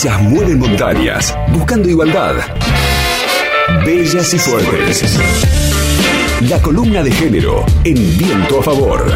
Ellas mueven montañas, buscando igualdad. Bellas y fuertes. La columna de género en viento a favor.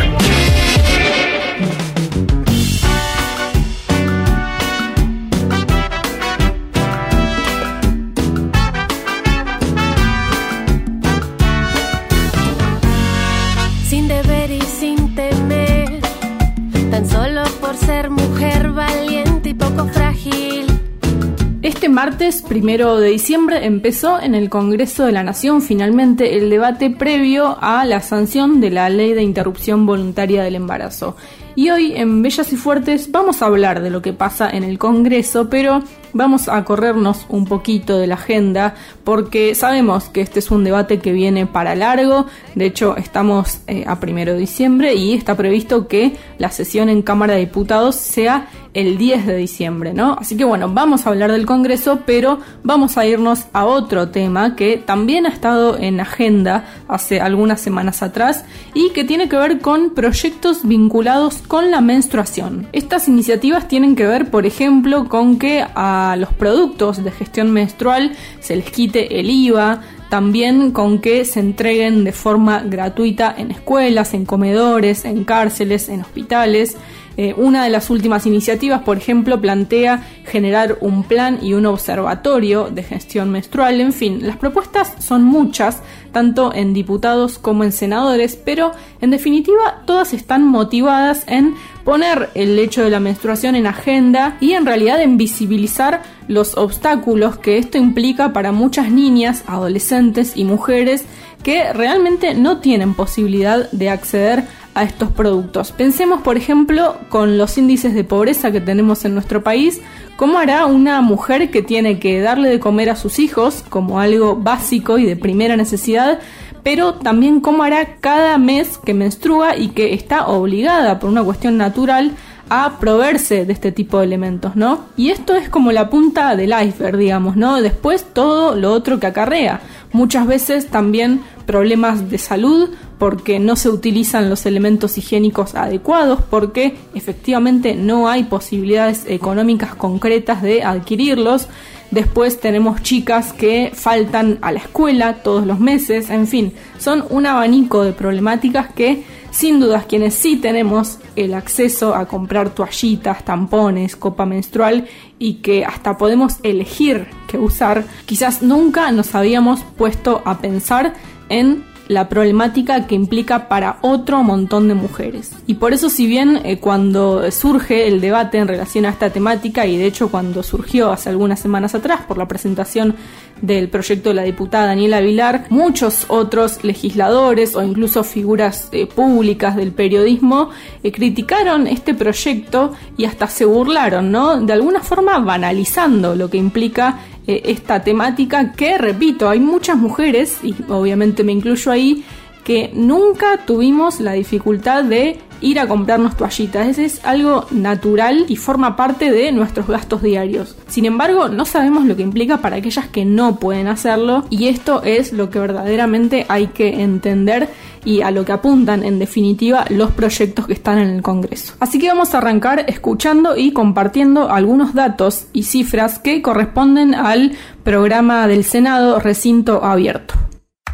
Martes primero de diciembre empezó en el Congreso de la Nación finalmente el debate previo a la sanción de la ley de interrupción voluntaria del embarazo. Y hoy en Bellas y Fuertes vamos a hablar de lo que pasa en el Congreso, pero vamos a corrernos un poquito de la agenda porque sabemos que este es un debate que viene para largo. De hecho, estamos eh, a primero de diciembre y está previsto que la sesión en Cámara de Diputados sea el 10 de diciembre, ¿no? Así que bueno, vamos a hablar del Congreso, pero vamos a irnos a otro tema que también ha estado en agenda hace algunas semanas atrás y que tiene que ver con proyectos vinculados con la menstruación. Estas iniciativas tienen que ver, por ejemplo, con que a los productos de gestión menstrual se les quite el IVA, también con que se entreguen de forma gratuita en escuelas, en comedores, en cárceles, en hospitales. Eh, una de las últimas iniciativas, por ejemplo, plantea generar un plan y un observatorio de gestión menstrual. En fin, las propuestas son muchas, tanto en diputados como en senadores, pero en definitiva todas están motivadas en poner el hecho de la menstruación en agenda y en realidad en visibilizar los obstáculos que esto implica para muchas niñas, adolescentes y mujeres que realmente no tienen posibilidad de acceder a estos productos. Pensemos, por ejemplo, con los índices de pobreza que tenemos en nuestro país, ¿cómo hará una mujer que tiene que darle de comer a sus hijos como algo básico y de primera necesidad? pero también cómo hará cada mes que menstrua y que está obligada por una cuestión natural a proveerse de este tipo de elementos, ¿no? Y esto es como la punta del iceberg, digamos, ¿no? Después todo lo otro que acarrea. Muchas veces también problemas de salud porque no se utilizan los elementos higiénicos adecuados, porque efectivamente no hay posibilidades económicas concretas de adquirirlos. Después tenemos chicas que faltan a la escuela todos los meses, en fin, son un abanico de problemáticas que sin dudas quienes sí tenemos el acceso a comprar toallitas, tampones, copa menstrual y que hasta podemos elegir qué usar, quizás nunca nos habíamos puesto a pensar en la problemática que implica para otro montón de mujeres. Y por eso si bien eh, cuando surge el debate en relación a esta temática, y de hecho cuando surgió hace algunas semanas atrás por la presentación del proyecto de la diputada Daniela Vilar, muchos otros legisladores o incluso figuras eh, públicas del periodismo eh, criticaron este proyecto y hasta se burlaron, ¿no? De alguna forma banalizando lo que implica eh, esta temática que, repito, hay muchas mujeres, y obviamente me incluyo ahí, que nunca tuvimos la dificultad de ir a comprarnos toallitas. Ese es algo natural y forma parte de nuestros gastos diarios. Sin embargo, no sabemos lo que implica para aquellas que no pueden hacerlo y esto es lo que verdaderamente hay que entender y a lo que apuntan en definitiva los proyectos que están en el Congreso. Así que vamos a arrancar escuchando y compartiendo algunos datos y cifras que corresponden al programa del Senado Recinto Abierto.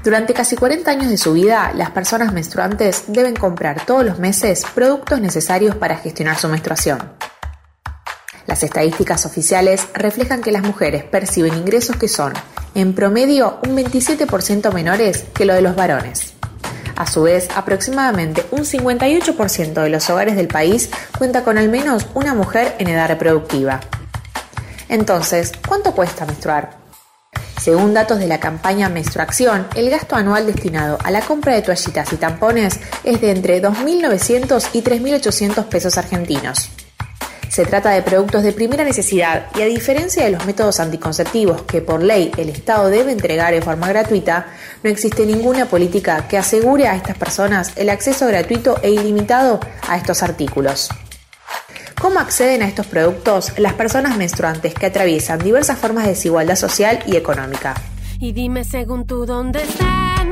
Durante casi 40 años de su vida, las personas menstruantes deben comprar todos los meses productos necesarios para gestionar su menstruación. Las estadísticas oficiales reflejan que las mujeres perciben ingresos que son, en promedio, un 27% menores que lo de los varones. A su vez, aproximadamente un 58% de los hogares del país cuenta con al menos una mujer en edad reproductiva. Entonces, ¿cuánto cuesta menstruar? Según datos de la campaña Menstruación, el gasto anual destinado a la compra de toallitas y tampones es de entre 2.900 y 3.800 pesos argentinos. Se trata de productos de primera necesidad y a diferencia de los métodos anticonceptivos que por ley el Estado debe entregar en forma gratuita, no existe ninguna política que asegure a estas personas el acceso gratuito e ilimitado a estos artículos. ¿Cómo acceden a estos productos las personas menstruantes que atraviesan diversas formas de desigualdad social y económica? Y dime según tú dónde están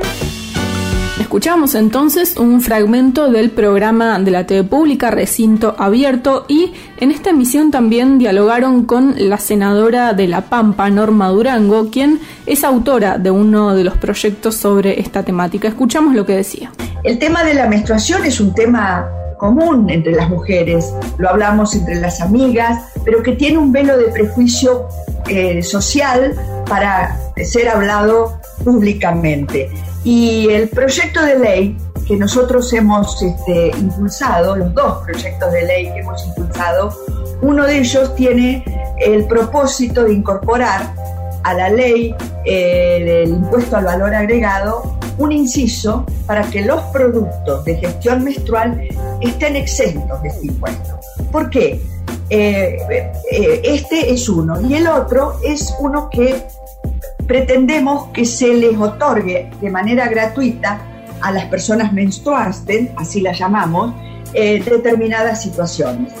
Escuchamos entonces un fragmento del programa de la TV Pública Recinto Abierto y en esta emisión también dialogaron con la senadora de La Pampa, Norma Durango, quien es autora de uno de los proyectos sobre esta temática. Escuchamos lo que decía. El tema de la menstruación es un tema común entre las mujeres, lo hablamos entre las amigas, pero que tiene un velo de prejuicio eh, social para ser hablado públicamente. Y el proyecto de ley que nosotros hemos este, impulsado, los dos proyectos de ley que hemos impulsado, uno de ellos tiene el propósito de incorporar a la ley eh, del impuesto al valor agregado un inciso para que los productos de gestión menstrual estén exentos de este impuesto. ¿Por qué? Eh, eh, este es uno y el otro es uno que pretendemos que se les otorgue de manera gratuita a las personas menstruantes, así las llamamos, eh, determinadas situaciones.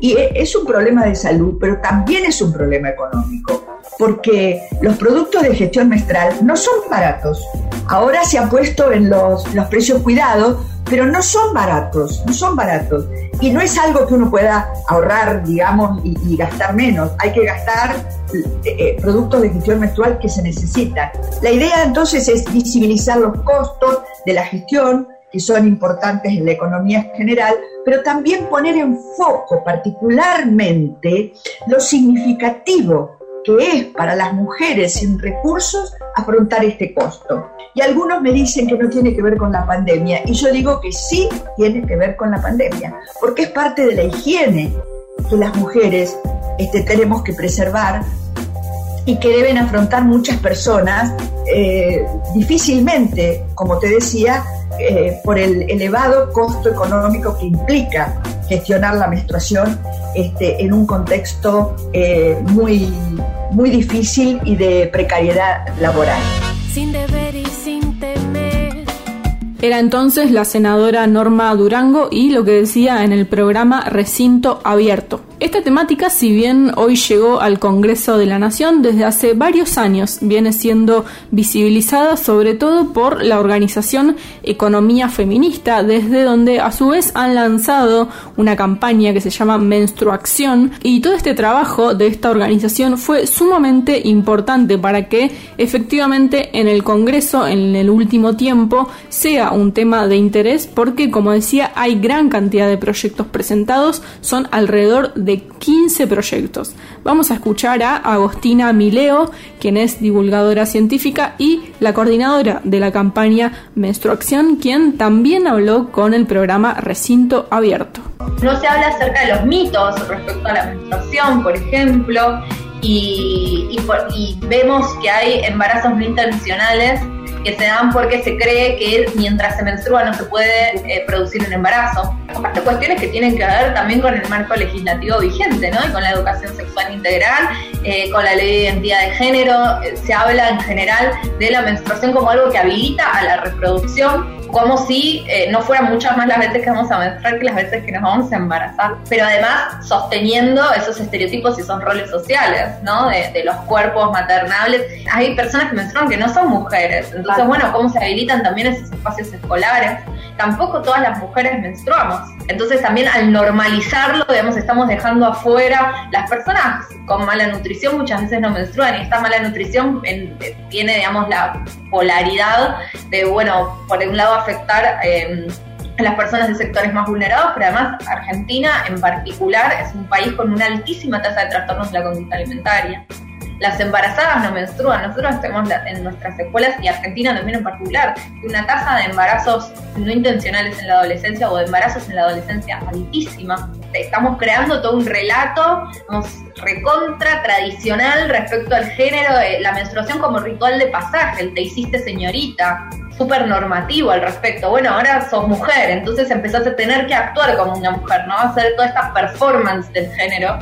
Y e, es un problema de salud, pero también es un problema económico, porque los productos de gestión menstrual no son baratos. Ahora se ha puesto en los, los precios cuidados, pero no son baratos, no son baratos. Y no es algo que uno pueda ahorrar, digamos, y, gastar menos. Hay que gastar eh, eh, productos de gestión menstrual que se necesitan. La idea entonces es visibilizar los costos de la gestión, que son importantes en la economía general, pero también poner en foco particularmente lo significativo que es para las mujeres sin recursos afrontar este costo. Y algunos me dicen que no tiene que ver con la pandemia, y yo digo que sí tiene que ver con la pandemia, porque es parte de la higiene que las mujeres este, tenemos que preservar y que deben afrontar muchas personas eh, difícilmente, como te decía, eh, por el elevado costo económico que implica gestionar la menstruación este, en un contexto eh, muy, muy difícil y de precariedad laboral. Sin deber y sin temer. Era entonces la senadora Norma Durango y lo que decía en el programa Recinto Abierto. Esta temática, si bien hoy llegó al Congreso de la Nación, desde hace varios años viene siendo visibilizada sobre todo por la organización Economía Feminista, desde donde a su vez han lanzado una campaña que se llama Menstruación y todo este trabajo de esta organización fue sumamente importante para que efectivamente en el Congreso en el último tiempo sea un tema de interés porque como decía hay gran cantidad de proyectos presentados, son alrededor de 15 proyectos. Vamos a escuchar a Agostina Mileo, quien es divulgadora científica y la coordinadora de la campaña Menstruación, quien también habló con el programa Recinto Abierto. No se habla acerca de los mitos respecto a la menstruación, por ejemplo, y, y vemos que hay embarazos no intencionales que se dan porque se cree que mientras se menstrua no se puede eh, producir un embarazo. Aparte cuestiones que tienen que ver también con el marco legislativo vigente, ¿no? Y con la educación sexual integral, eh, con la ley de identidad de género, eh, se habla en general de la menstruación como algo que habilita a la reproducción como si eh, no fueran muchas más las veces que vamos a menstruar que las veces que nos vamos a embarazar. Pero además sosteniendo esos estereotipos y esos roles sociales, ¿no? De, los cuerpos maternables. Hay personas que menstruan que no son mujeres. Entonces, bueno, ¿cómo se habilitan también esos espacios escolares? Tampoco todas las mujeres menstruamos. Entonces, también al normalizarlo, digamos, estamos dejando afuera las personas con mala nutrición muchas veces no menstruan y esta mala nutrición tiene, digamos, la polaridad de, bueno, por un lado afectar eh, a las personas de sectores más vulnerados, pero además Argentina en particular es un país con una altísima tasa de trastornos de la conducta alimentaria. Las embarazadas no menstruan, nosotros tenemos en nuestras escuelas y Argentina también en particular una tasa de embarazos no intencionales en la adolescencia o de embarazos en la adolescencia altísima. Estamos creando todo un relato recontra tradicional respecto al género, la menstruación como ritual de pasaje, el te hiciste señorita, súper normativo al respecto. Bueno, ahora sos mujer, entonces empezás a tener que actuar como una mujer, ¿no? Hacer toda esta performance del género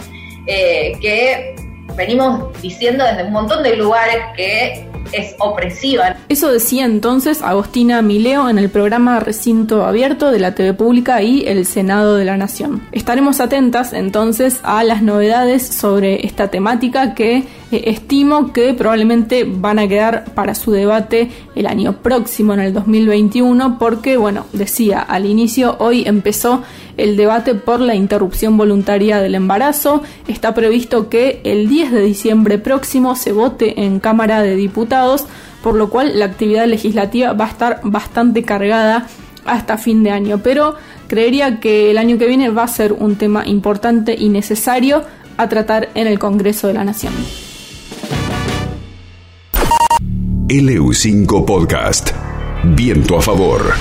eh, que venimos diciendo desde un montón de lugares que es opresiva. Eso decía entonces Agostina Mileo en el programa Recinto Abierto de la TV Pública y el Senado de la Nación. Estaremos atentas entonces a las novedades sobre esta temática que eh, estimo que probablemente van a quedar para su debate el año próximo, en el 2021, porque, bueno, decía al inicio, hoy empezó el debate por la interrupción voluntaria del embarazo. Está previsto que el 10 de diciembre próximo se vote en Cámara de Diputados, por lo cual la actividad legislativa va a estar bastante cargada hasta fin de año. Pero creería que el año que viene va a ser un tema importante y necesario a tratar en el Congreso de la Nación. LU5 Podcast. Viento a favor.